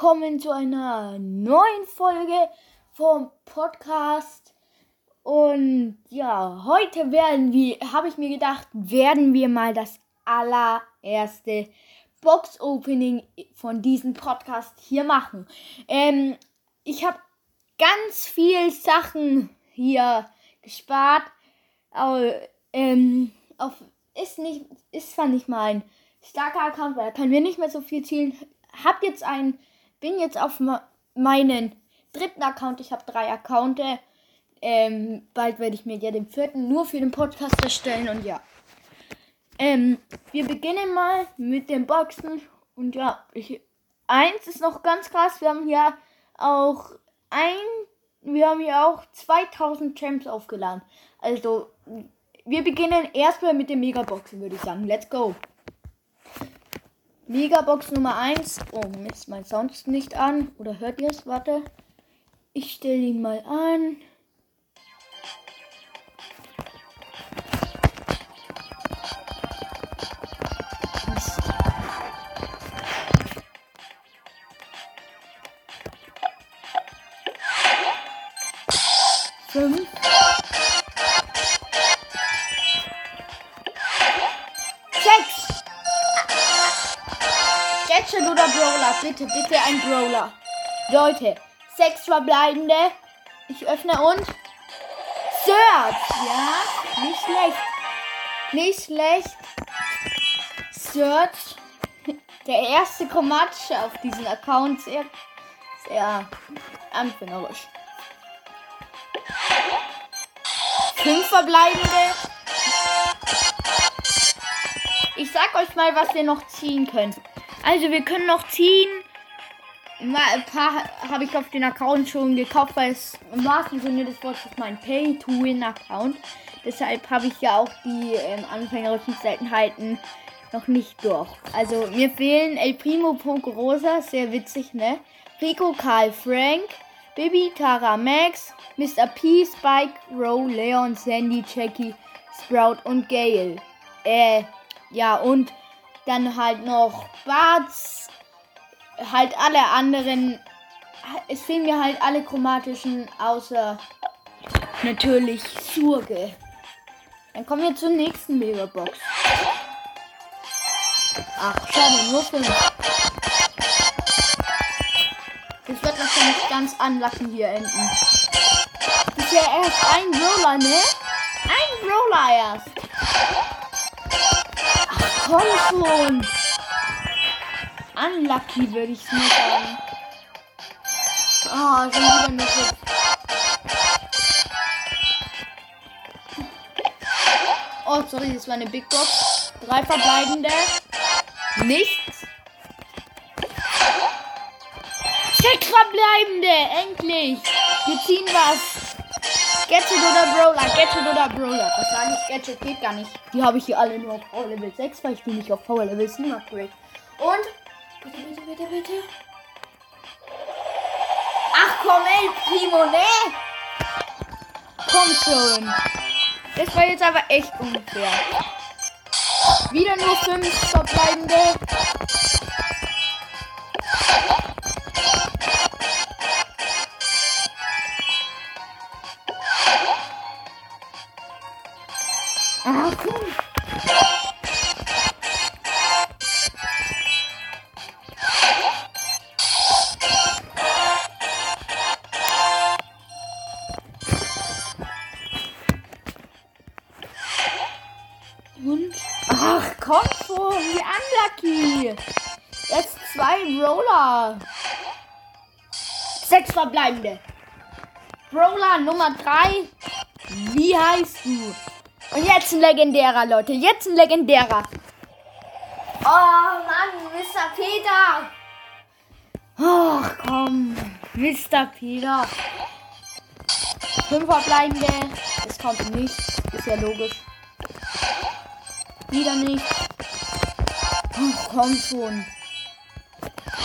willkommen zu einer neuen Folge vom Podcast. Und ja, heute werden wir, habe ich mir gedacht, werden wir mal das allererste Box-Opening von diesem Podcast hier machen. Ähm, ich habe ganz viel Sachen hier gespart. Aber, ähm, auf, ist nicht, ist zwar nicht mein starker Account, weil da können wir nicht mehr so viel zielen hab jetzt ein, bin jetzt auf meinen dritten Account. Ich habe drei Accounts. Ähm, bald werde ich mir ja den vierten nur für den Podcast erstellen und ja. Ähm, wir beginnen mal mit den Boxen und ja, ich, eins ist noch ganz krass. Wir haben hier auch ein, wir haben hier auch 2000 Champs aufgeladen. Also, wir beginnen erstmal mit den Megaboxen, würde ich sagen. Let's go. Megabox Nummer 1. Oh, jetzt mein Sound nicht an. Oder hört ihr es? Warte. Ich stelle ihn mal an. Brawler. Leute, sechs verbleibende. Ich öffne und. Search. Ja, nicht schlecht. Nicht schlecht. Search. Der erste Komatsch auf diesem Account. Sehr, sehr anfängerisch. Fünf verbleibende. Ich sag euch mal, was ihr noch ziehen könnt. Also wir können noch ziehen. Ein paar habe ich auf den Account schon gekauft, weil es im wahrsten Sinne des Wortes mein Pay-to-Win-Account. Deshalb habe ich ja auch die ähm, anfängerischen Seltenheiten noch nicht durch. Also mir fehlen El Primo Rosa, sehr witzig, ne? Rico, Karl, Frank, Bibi, Tara, Max, Mr. P, Spike, Row, Leon, Sandy, Jackie, Sprout und Gale. Äh, ja, und dann halt noch Barts. Halt alle anderen. Es fehlen mir halt alle chromatischen, außer natürlich Surge. Dann kommen wir zur nächsten Megabox. Ach, schade, nur fünf. Das wird wahrscheinlich ganz anlachen hier enden. Das ist ja erst ein Roller, ne? Ein Roller erst komm schon. Unlucky würde ich sagen. Oh, schon wieder so. Oh, sorry, das war eine Big Box. Drei verbleibende. Nichts. Sechs verbleibende. Endlich. Wir ziehen was. Gadget oder Brawler, Gadget oder Brawler. Was sage ich? Gadget geht gar nicht. Die habe ich hier alle nur auf Power Level 6, weil ich die nicht auf Power Level 7 upgrade. Und. Bitte, bitte, bitte, bitte. Ach komm, ey, Primo, ne? Komm schon. Das war jetzt aber echt unfair. Wieder nur 5 verbleibende. Schon, wie unlucky. Jetzt zwei Roller. Sechs verbleibende. Brawler Nummer drei. Wie heißt du? Und jetzt ein legendärer, Leute. Jetzt ein legendärer. Oh Mann, Mr. Peter. Ach komm, Mr. Peter. Fünf verbleibende. Es kommt nicht. Ist ja logisch. Wieder nicht. Oh, komm schon.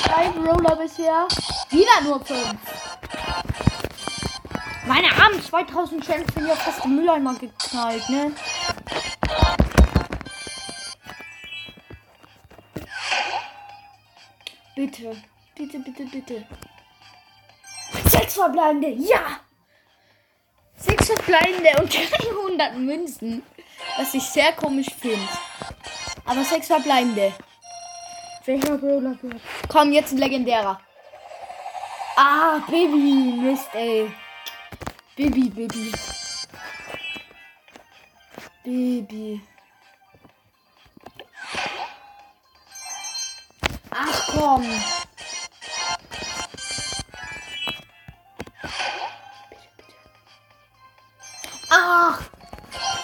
Drei Roller bisher. Wieder nur fünf. Meine armen 2000 Champs sind ja fast im Mülleimer geknallt, ne? Bitte. Bitte, bitte, bitte. Sechs verbleibende. Ja! Sechs verbleibende und 300 Münzen. Was ich sehr komisch finde. Aber sechs verbleibende. Welcher Brawler? Komm, jetzt ein legendärer. Ah, Baby. Mist, ey. Baby, Baby. Baby. Ach komm. Ach.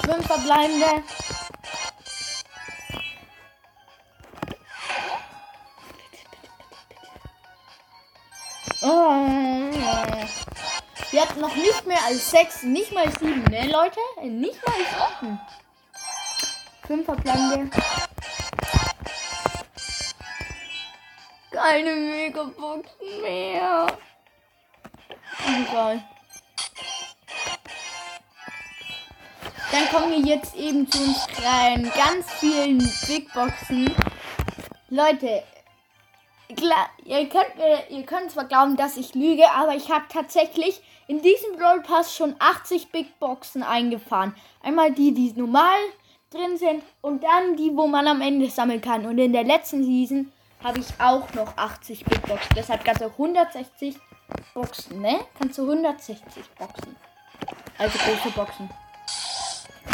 Fünf verbleibende. Wir hatten noch nicht mehr als sechs, nicht mal sieben, ne Leute? Nicht mal sieben. Fünf verbleibende. Keine Megaboxen mehr. Egal. Dann kommen wir jetzt eben zu uns rein. Ganz vielen Big Boxen. Leute, klar, ihr könnt, mir, ihr könnt zwar glauben, dass ich lüge, aber ich habe tatsächlich in diesem Brawl Pass schon 80 Big Boxen eingefahren. Einmal die, die normal drin sind und dann die, wo man am Ende sammeln kann. Und in der letzten Season habe ich auch noch 80 Big Boxen. Deshalb kannst du 160 Boxen, ne? Kannst du 160 Boxen. Also große Boxen.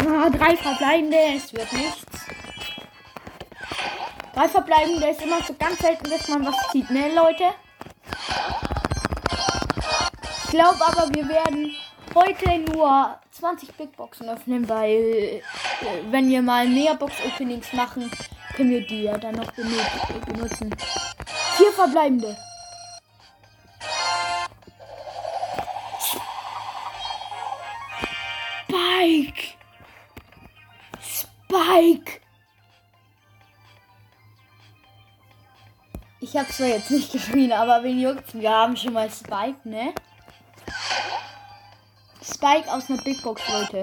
Ah, drei verbleibende, es wird nichts. Drei verbleibende ist immer so ganz selten, dass man was zieht, ne, Leute? Ich glaube aber, wir werden heute nur 20 Big Boxen öffnen, weil äh, wenn wir mal mehr Box Openings machen, können wir die ja dann noch benutzen. Vier verbleibende. Spike. Spike. Ich habe zwar jetzt nicht geschrien, aber wen juckt's? Wir haben schon mal Spike, ne? Spike aus einer Big Box, Leute.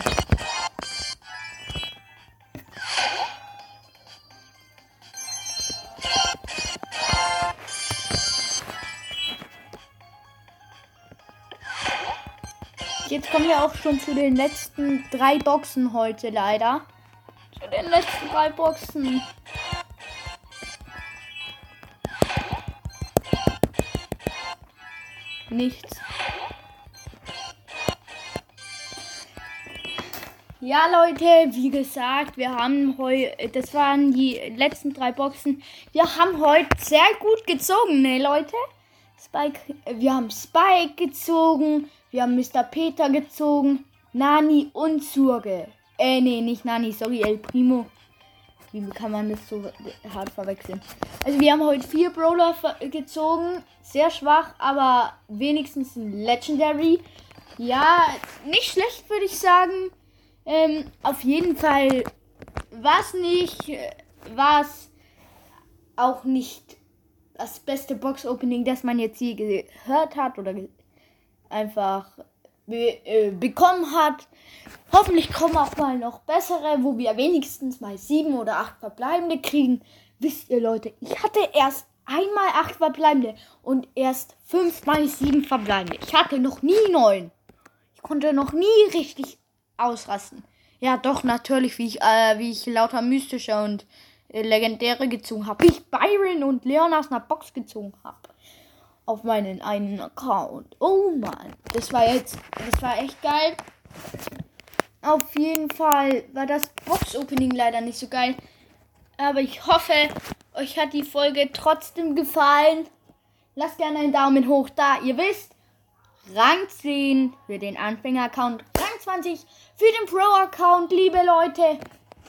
Jetzt kommen wir auch schon zu den letzten drei Boxen heute leider. Zu den letzten drei Boxen. Nichts. Ja, Leute, wie gesagt, wir haben heute, das waren die letzten drei Boxen. Wir haben heute sehr gut gezogen, ne, Leute? Spike, wir haben Spike gezogen, wir haben Mr. Peter gezogen, Nani und Surge. Äh, nee, nicht Nani, sorry, El Primo. Wie kann man das so hart verwechseln? Also wir haben heute vier Brawler gezogen. Sehr schwach, aber wenigstens ein Legendary. Ja, nicht schlecht, würde ich sagen. Ähm, auf jeden Fall war es nicht, war es auch nicht das beste Box-Opening, das man jetzt hier gehört hat oder einfach be äh, bekommen hat. Hoffentlich kommen auch mal noch bessere, wo wir wenigstens mal sieben oder acht verbleibende kriegen. Wisst ihr Leute, ich hatte erst einmal acht verbleibende und erst fünf mal sieben verbleibende. Ich hatte noch nie neun. Ich konnte noch nie richtig ausrasten. Ja, doch, natürlich, wie ich, äh, wie ich lauter mystische und äh, legendäre gezogen habe. Wie ich Byron und Leon aus einer Box gezogen habe. Auf meinen einen Account. Oh Mann. Das war jetzt, das war echt geil. Auf jeden Fall war das Box-Opening leider nicht so geil. Aber ich hoffe, euch hat die Folge trotzdem gefallen. Lasst gerne einen Daumen hoch da. Ihr wisst, Rang 10 für den Anfänger-Account, Rang 20 für den Pro-Account, liebe Leute.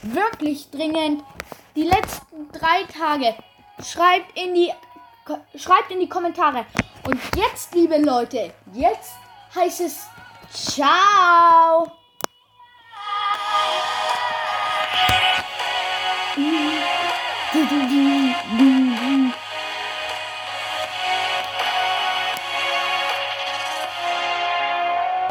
Wirklich dringend. Die letzten drei Tage. Schreibt in die, schreibt in die Kommentare. Und jetzt, liebe Leute, jetzt heißt es Ciao. Du, du, du,